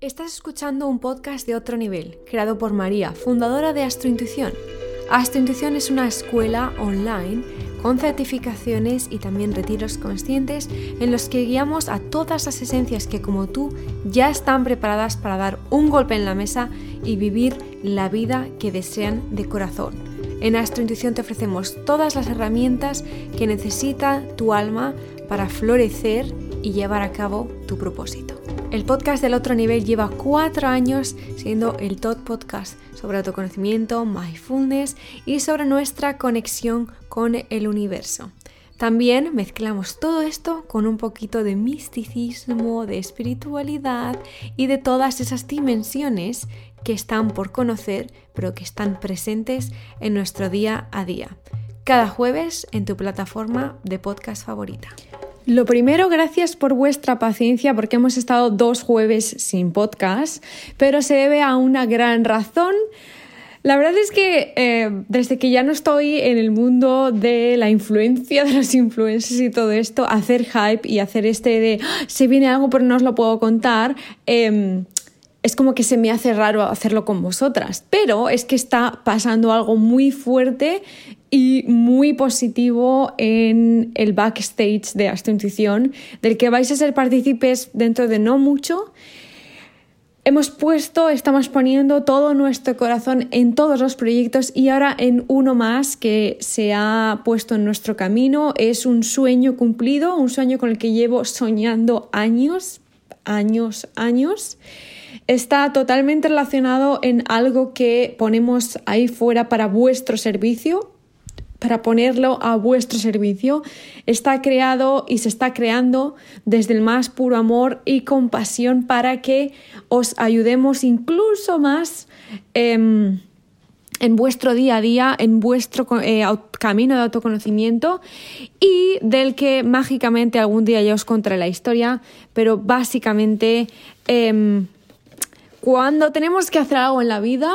Estás escuchando un podcast de otro nivel, creado por María, fundadora de Astrointuición. Astrointuición es una escuela online con certificaciones y también retiros conscientes en los que guiamos a todas las esencias que como tú ya están preparadas para dar un golpe en la mesa y vivir la vida que desean de corazón. En Astrointuición te ofrecemos todas las herramientas que necesita tu alma para florecer y llevar a cabo tu propósito. El podcast del otro nivel lleva cuatro años siendo el top podcast sobre autoconocimiento, mindfulness y sobre nuestra conexión con el universo. También mezclamos todo esto con un poquito de misticismo, de espiritualidad y de todas esas dimensiones que están por conocer, pero que están presentes en nuestro día a día. Cada jueves en tu plataforma de podcast favorita. Lo primero, gracias por vuestra paciencia porque hemos estado dos jueves sin podcast, pero se debe a una gran razón. La verdad es que eh, desde que ya no estoy en el mundo de la influencia de los influencers y todo esto, hacer hype y hacer este de ah, se viene algo pero no os lo puedo contar, em, es como que se me hace raro hacerlo con vosotras. Pero es que está pasando algo muy fuerte y muy positivo en el backstage de Astro Intuición, del que vais a ser partícipes dentro de no mucho. Hemos puesto, estamos poniendo todo nuestro corazón en todos los proyectos y ahora en uno más que se ha puesto en nuestro camino. Es un sueño cumplido, un sueño con el que llevo soñando años, años, años. Está totalmente relacionado en algo que ponemos ahí fuera para vuestro servicio, para ponerlo a vuestro servicio. Está creado y se está creando desde el más puro amor y compasión para que os ayudemos incluso más em, en vuestro día a día, en vuestro eh, camino de autoconocimiento y del que mágicamente algún día ya os contaré la historia, pero básicamente em, cuando tenemos que hacer algo en la vida,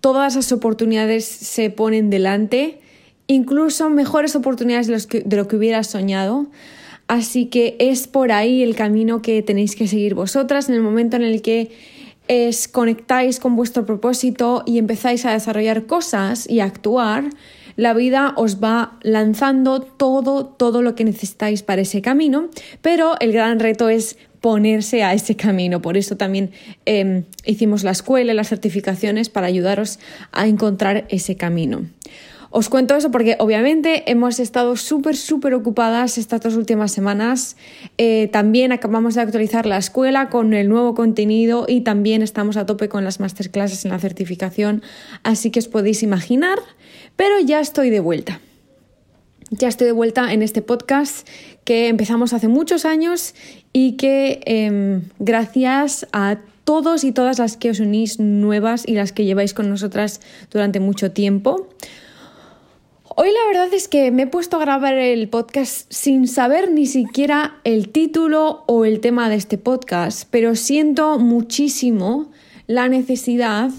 todas las oportunidades se ponen delante incluso mejores oportunidades de, lo que hubieras soñado. Así que es por ahí el camino que tenéis que seguir vosotras en el momento en el que es, conectáis con vuestro propósito y empezáis a desarrollar cosas y actuar, la vida os va lanzando todo, todo lo que necesitáis para ese camino, pero el gran reto es ponerse a ese camino. Por eso también em, hicimos la escuela, las certificaciones para ayudaros a encontrar ese camino. Os cuento eso porque obviamente hemos estado súper, súper ocupadas estas dos últimas semanas. Eh, también acabamos de actualizar la escuela con el nuevo contenido y también estamos a tope con las masterclasses en la certificación, así que os podéis imaginar, pero ya estoy de vuelta. Ya estoy de vuelta en este podcast que empezamos hace muchos años y que em, gracias a todos y todas las que os unís nuevas y las que lleváis con nosotras durante mucho tiempo, Hoy la verdad es que me he puesto a grabar el podcast sin saber ni siquiera el título o el tema de este podcast, pero siento muchísimo la necesidad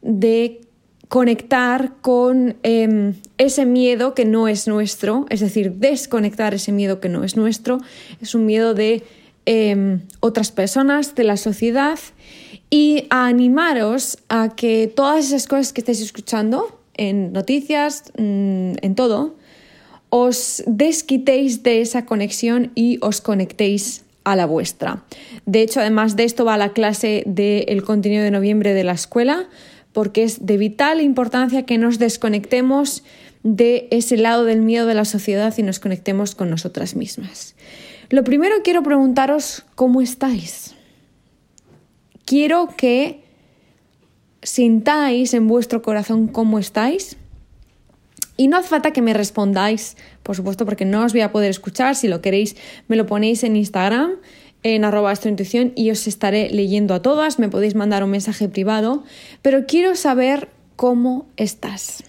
de conectar con em, ese miedo que no es nuestro, es decir, desconectar ese miedo que no es nuestro, es un miedo de em, otras personas, de la sociedad, y a animaros a que todas esas cosas que estáis escuchando, en noticias, mm, en todo, os desquitéis de esa conexión y os conectéis a la vuestra. De hecho, además de esto va la clase del contenido de noviembre de la escuela, porque es de vital importancia que nos desconectemos de ese lado del miedo de la sociedad y nos conectemos con nosotras mismas. Lo primero quiero preguntaros cómo estáis. Quiero que sintáis en vuestro corazón cómo estáis. Y no hace falta que me respondáis, por supuesto, porque no os voy a poder escuchar. Si lo queréis, me lo ponéis en Instagram, en arroba astrointuición, y os estaré leyendo a todas. Me podéis mandar un mensaje privado, pero quiero saber cómo estás.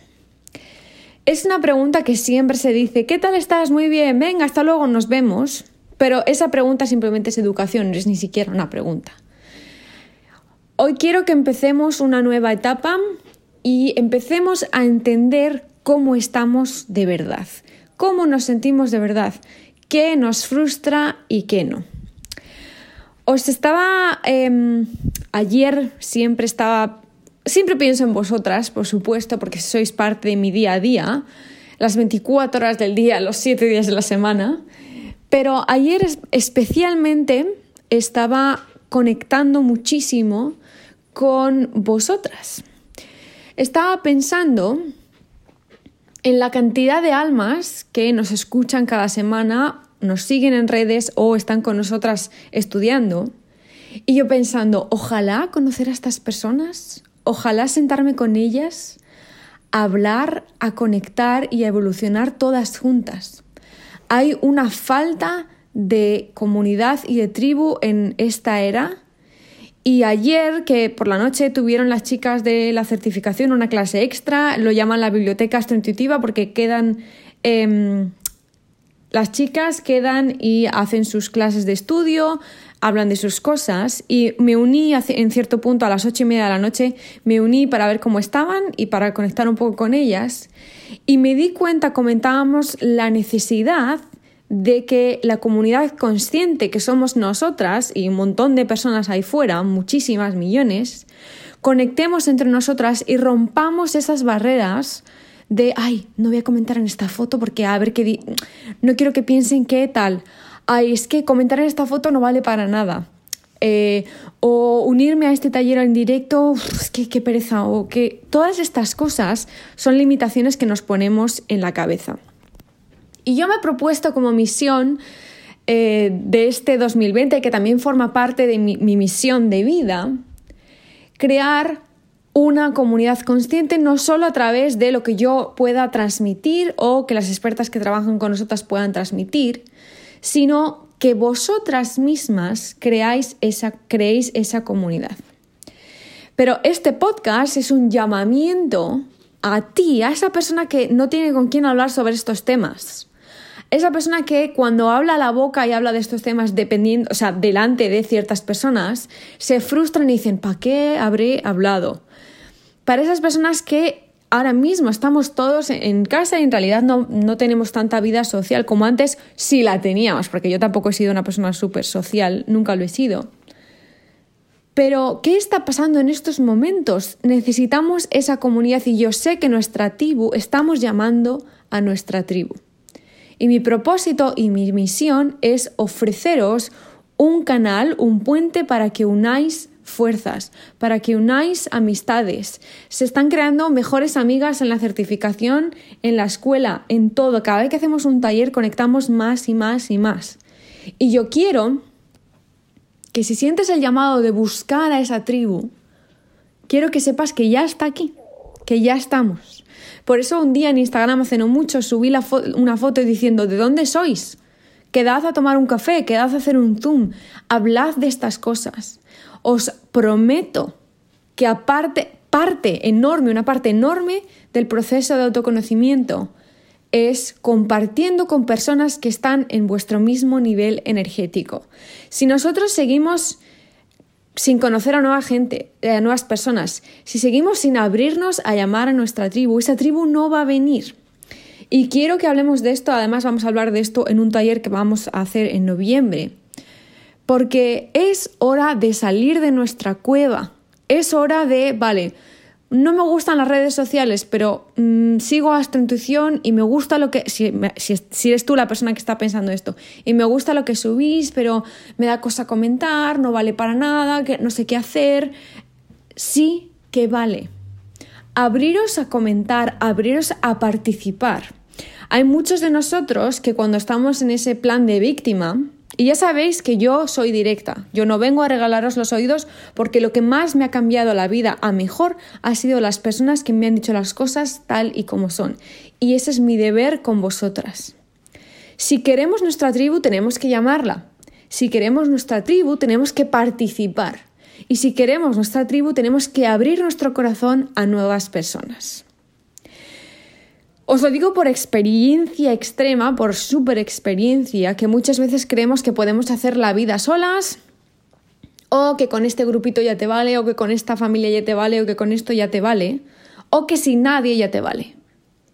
Es una pregunta que siempre se dice, ¿qué tal estás? Muy bien, venga, hasta luego, nos vemos. Pero esa pregunta simplemente es educación, no es ni siquiera una pregunta. Hoy quiero que empecemos una nueva etapa y empecemos a entender cómo estamos de verdad, cómo nos sentimos de verdad, qué nos frustra y qué no. Os estaba em, ayer siempre estaba, siempre pienso en vosotras, por supuesto, porque sois parte de mi día a día, las 24 horas del día, los 7 días de la semana, pero ayer especialmente estaba conectando muchísimo con vosotras. Estaba pensando en la cantidad de almas que nos escuchan cada semana, nos siguen en redes o están con nosotras estudiando. Y yo pensando, ojalá conocer a estas personas, ojalá sentarme con ellas, hablar, a conectar y a evolucionar todas juntas. Hay una falta de comunidad y de tribu en esta era. Y ayer, que por la noche tuvieron las chicas de la certificación una clase extra, lo llaman la biblioteca astrointuitiva porque quedan em, las chicas quedan y hacen sus clases de estudio, hablan de sus cosas y me uní en cierto punto a las ocho y media de la noche, me uní para ver cómo estaban y para conectar un poco con ellas. Y me di cuenta, comentábamos la necesidad de que la comunidad consciente que somos nosotras y un montón de personas ahí fuera, muchísimas millones, conectemos entre nosotras y rompamos esas barreras de, ay, no voy a comentar en esta foto porque a ver qué... No quiero que piensen qué tal. Ay, es que comentar en esta foto no vale para nada. Eh, o unirme a este taller en directo, es que qué pereza, o que todas estas cosas son limitaciones que nos ponemos en la cabeza. Y yo me he propuesto como misión eh, de este 2020, que también forma parte de mi misión de vida, crear una comunidad consciente no solo a través de lo que yo pueda transmitir o que las expertas que trabajan con nosotras puedan transmitir, sino que vosotras mismas creáis esa, creéis esa comunidad. Pero este podcast es un llamamiento a ti, a esa persona que no tiene con quién hablar sobre estos temas. Esa persona que cuando habla la boca y habla de estos temas dependiendo, o sea, delante de ciertas personas, se frustran y dicen, ¿para qué habré hablado? para esas personas que ahora mismo estamos todos en casa y en realidad no, no tenemos tanta vida social como antes, si la teníamos, porque yo tampoco he sido una persona súper social, nunca lo he sido. Pero, ¿qué está pasando en estos momentos? Necesitamos esa comunidad y yo sé que nuestra tribu estamos llamando a nuestra tribu. Y mi propósito y mi misión es ofreceros un canal, un puente para que unáis fuerzas, para que unáis amistades. Se están creando mejores amigas en la certificación, en la escuela, en todo. Cada vez que hacemos un taller conectamos más y más y más. Y yo quiero que si sientes el llamado de buscar a esa tribu, quiero que sepas que ya está aquí, que ya estamos. Por eso un día en Instagram hace no mucho subí una foto diciendo ¿de dónde sois? Quedad a tomar un café, quedad a hacer un zoom, hablad de estas cosas. Os prometo que aparte, parte enorme, una parte enorme del proceso de autoconocimiento es compartiendo con personas que están en vuestro mismo nivel energético. Si nosotros seguimos sin conocer a nueva gente, a nuevas personas, si seguimos sin abrirnos a llamar a nuestra tribu, esa tribu no va a venir. Y quiero que hablemos de esto, además vamos a hablar de esto en un taller que vamos a hacer en noviembre porque es hora de salir de nuestra cueva. Es hora de, vale, no me gustan las redes sociales, pero mm, sigo a esta intuición y me gusta lo que, si, si, eres tú la persona que está pensando esto, y me gusta lo que subís, pero me da cosa comentar, no vale para nada, que no sé qué hacer. Sí que vale. Abriros a comentar, abriros a participar. Hay muchos de nosotros que cuando estamos en ese plan de víctima, y ya sabéis que yo soy directa, yo no vengo a regalaros los oídos porque lo que más me ha cambiado la vida a mejor ha sido las personas que me han dicho las cosas tal y como son. Y ese es mi deber con vosotras. Si queremos nuestra tribu tenemos que llamarla. Si queremos nuestra tribu tenemos que participar. Y si queremos nuestra tribu tenemos que abrir nuestro corazón a nuevas personas. Os lo digo por experiencia extrema, por super experiencia, que muchas veces creemos que podemos hacer la vida solas, o que con este grupito ya te vale, o que con esta familia ya te vale, o que con esto ya te vale, o que sin nadie ya te vale.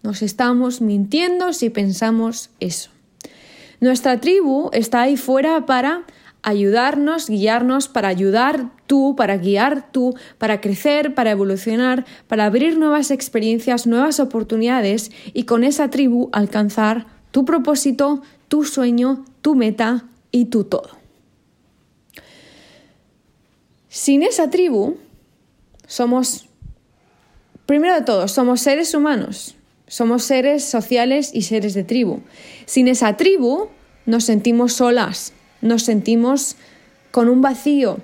Nos estamos mintiendo si pensamos eso. Nuestra tribu está ahí fuera para ayudarnos, guiarnos para ayudar tú, para guiar tú, para crecer, para evolucionar, para abrir nuevas experiencias, nuevas oportunidades y con esa tribu alcanzar tu propósito, tu sueño, tu meta y tu todo. Sin esa tribu, somos, primero de todo, somos seres humanos, somos seres sociales y seres de tribu. Sin esa tribu, nos sentimos solas, nos sentimos con un vacío.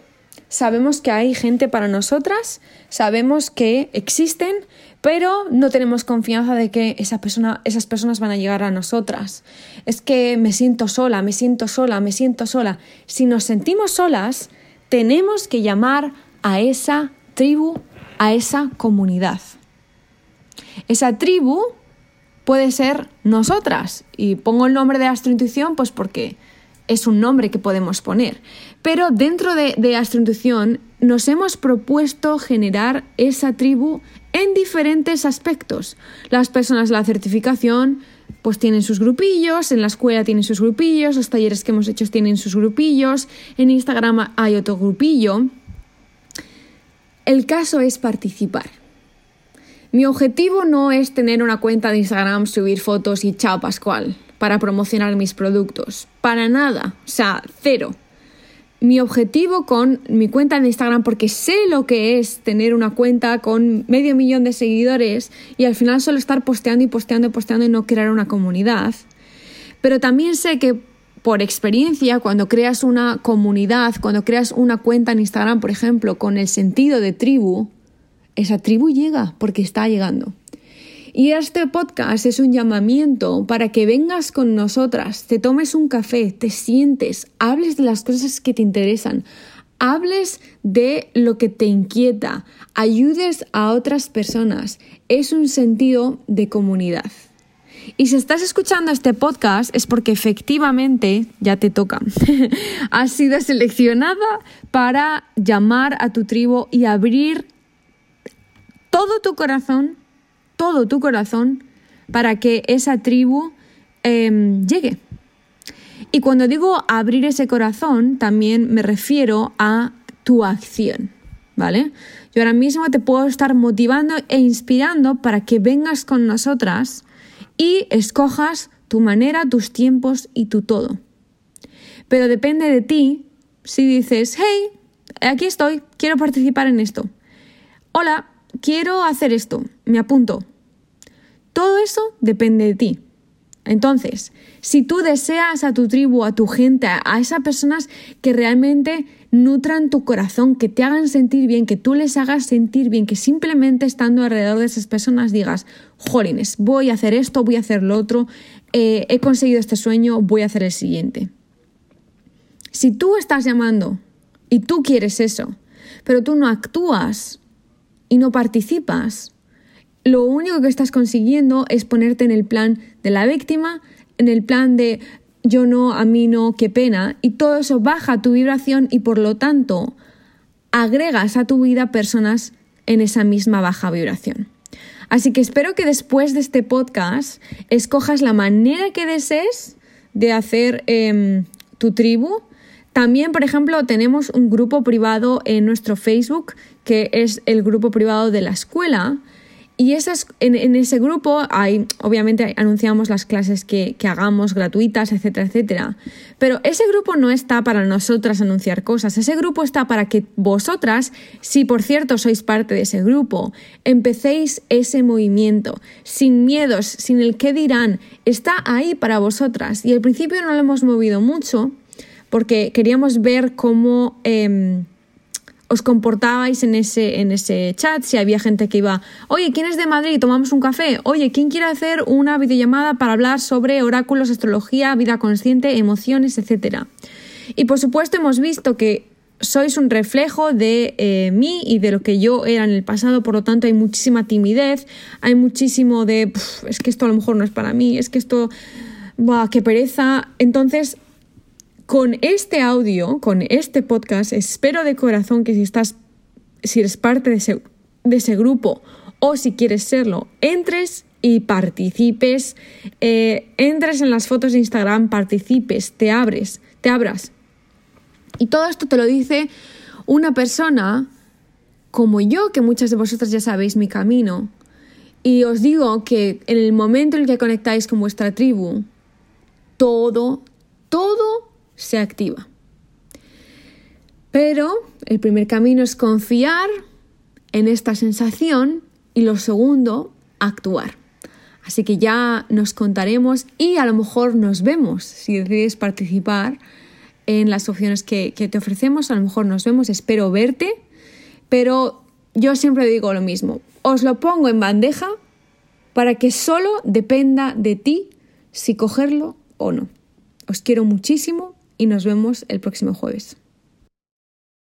Sabemos que hay gente para nosotras, sabemos que existen, pero no tenemos confianza de que esas personas van a llegar a nosotras. Es que me siento sola, me siento sola, me siento sola. Si nos sentimos solas, tenemos que llamar a esa tribu, a esa comunidad. Esa tribu puede ser nosotras. Y pongo el nombre de astrointuición pues porque es un nombre que podemos poner. Pero dentro de, de Astrointuición nos hemos propuesto generar esa tribu en diferentes aspectos. Las personas de la certificación pues tienen sus grupillos, en la escuela tienen sus grupillos, los talleres que hemos hecho tienen sus grupillos, en Instagram hay otro grupillo. El caso es participar. Mi objetivo no es tener una cuenta de Instagram, subir fotos y chao Pascual para promocionar mis productos. Para nada, o sea, cero. Mi objetivo con mi cuenta de Instagram, porque sé lo que es tener una cuenta con medio millón de seguidores y al final solo estar posteando y posteando y posteando y no crear una comunidad. Pero también sé que por experiencia, cuando creas una comunidad, cuando creas una cuenta en Instagram, por ejemplo, con el sentido de tribu, esa tribu llega porque está llegando. Y este podcast es un llamamiento para que vengas con nosotras, te tomes un café, te sientes, hables de las cosas que te interesan, hables de lo que te inquieta, ayudes a otras personas. Es un sentido de comunidad. Y si estás escuchando este podcast es porque efectivamente ya te toca. Has sido seleccionada para llamar a tu tribu y abrir todo tu corazón todo tu corazón para que esa tribu em, llegue. Y cuando digo abrir ese corazón, también me refiero a tu acción, ¿vale? Yo ahora mismo te puedo estar motivando e inspirando para que vengas con nosotras y escojas tu manera, tus tiempos y tu todo. Pero depende de ti si dices, hey, aquí estoy, quiero participar en esto. Hola, quiero hacer esto, me apunto. Todo eso depende de ti. Entonces, si tú deseas a tu tribu, a tu gente, a esas personas que realmente nutran tu corazón, que te hagan sentir bien, que tú les hagas sentir bien, que simplemente estando alrededor de esas personas digas, jolines, voy a hacer esto, voy a hacer lo otro, eh, he conseguido este sueño, voy a hacer el siguiente. Si tú estás llamando y tú quieres eso, pero tú no actúas y no participas, lo único que estás consiguiendo es ponerte en el plan de la víctima, en el plan de yo no, a mí no, qué pena, y todo eso baja tu vibración y por lo tanto agregas a tu vida personas en esa misma baja vibración. Así que espero que después de este podcast escojas la manera que desees de hacer em, tu tribu. También, por ejemplo, tenemos un grupo privado en nuestro Facebook, que es el grupo privado de la escuela, y esas, en, ese grupo hay, obviamente anunciamos las clases que, que, hagamos gratuitas, etcétera, etcétera. Pero ese grupo no está para nosotras anunciar cosas. Ese grupo está para que vosotras, si por cierto sois parte de ese grupo, empecéis ese movimiento, sin miedos, sin el qué dirán. Está ahí para vosotras. Y al principio no lo hemos movido mucho porque queríamos ver cómo... Em, os comportabais en ese, en ese chat, si había gente que iba, oye, ¿quién es de Madrid? Tomamos un café. Oye, ¿quién quiere hacer una videollamada para hablar sobre oráculos, astrología, vida consciente, emociones, etcétera? Y por supuesto hemos visto que sois un reflejo de eh, mí y de lo que yo era en el pasado, por lo tanto hay muchísima timidez, hay muchísimo de, es que esto a lo mejor no es para mí, es que esto, ¡buah, qué pereza! Entonces, con este audio, con este podcast, espero de corazón que si estás, si eres parte de ese, grupo o si quieres serlo, entres y participes, eh, entres en las fotos de Instagram, participes, te abres, te abras. Y todo esto te lo dice una persona como yo, que muchas de vosotras ya sabéis mi camino. Y os digo que en el momento en el que conectáis con vuestra tribu, todo, todo se activa. Pero el primer camino es confiar en esta sensación y lo segundo, actuar. Así que ya nos contaremos y a lo mejor nos vemos si decides participar en las opciones que, te ofrecemos. A lo mejor nos vemos, espero verte, pero yo siempre digo lo mismo. Os lo pongo en bandeja para que solo dependa de ti si cogerlo o no. Os quiero muchísimo y nos vemos el próximo jueves.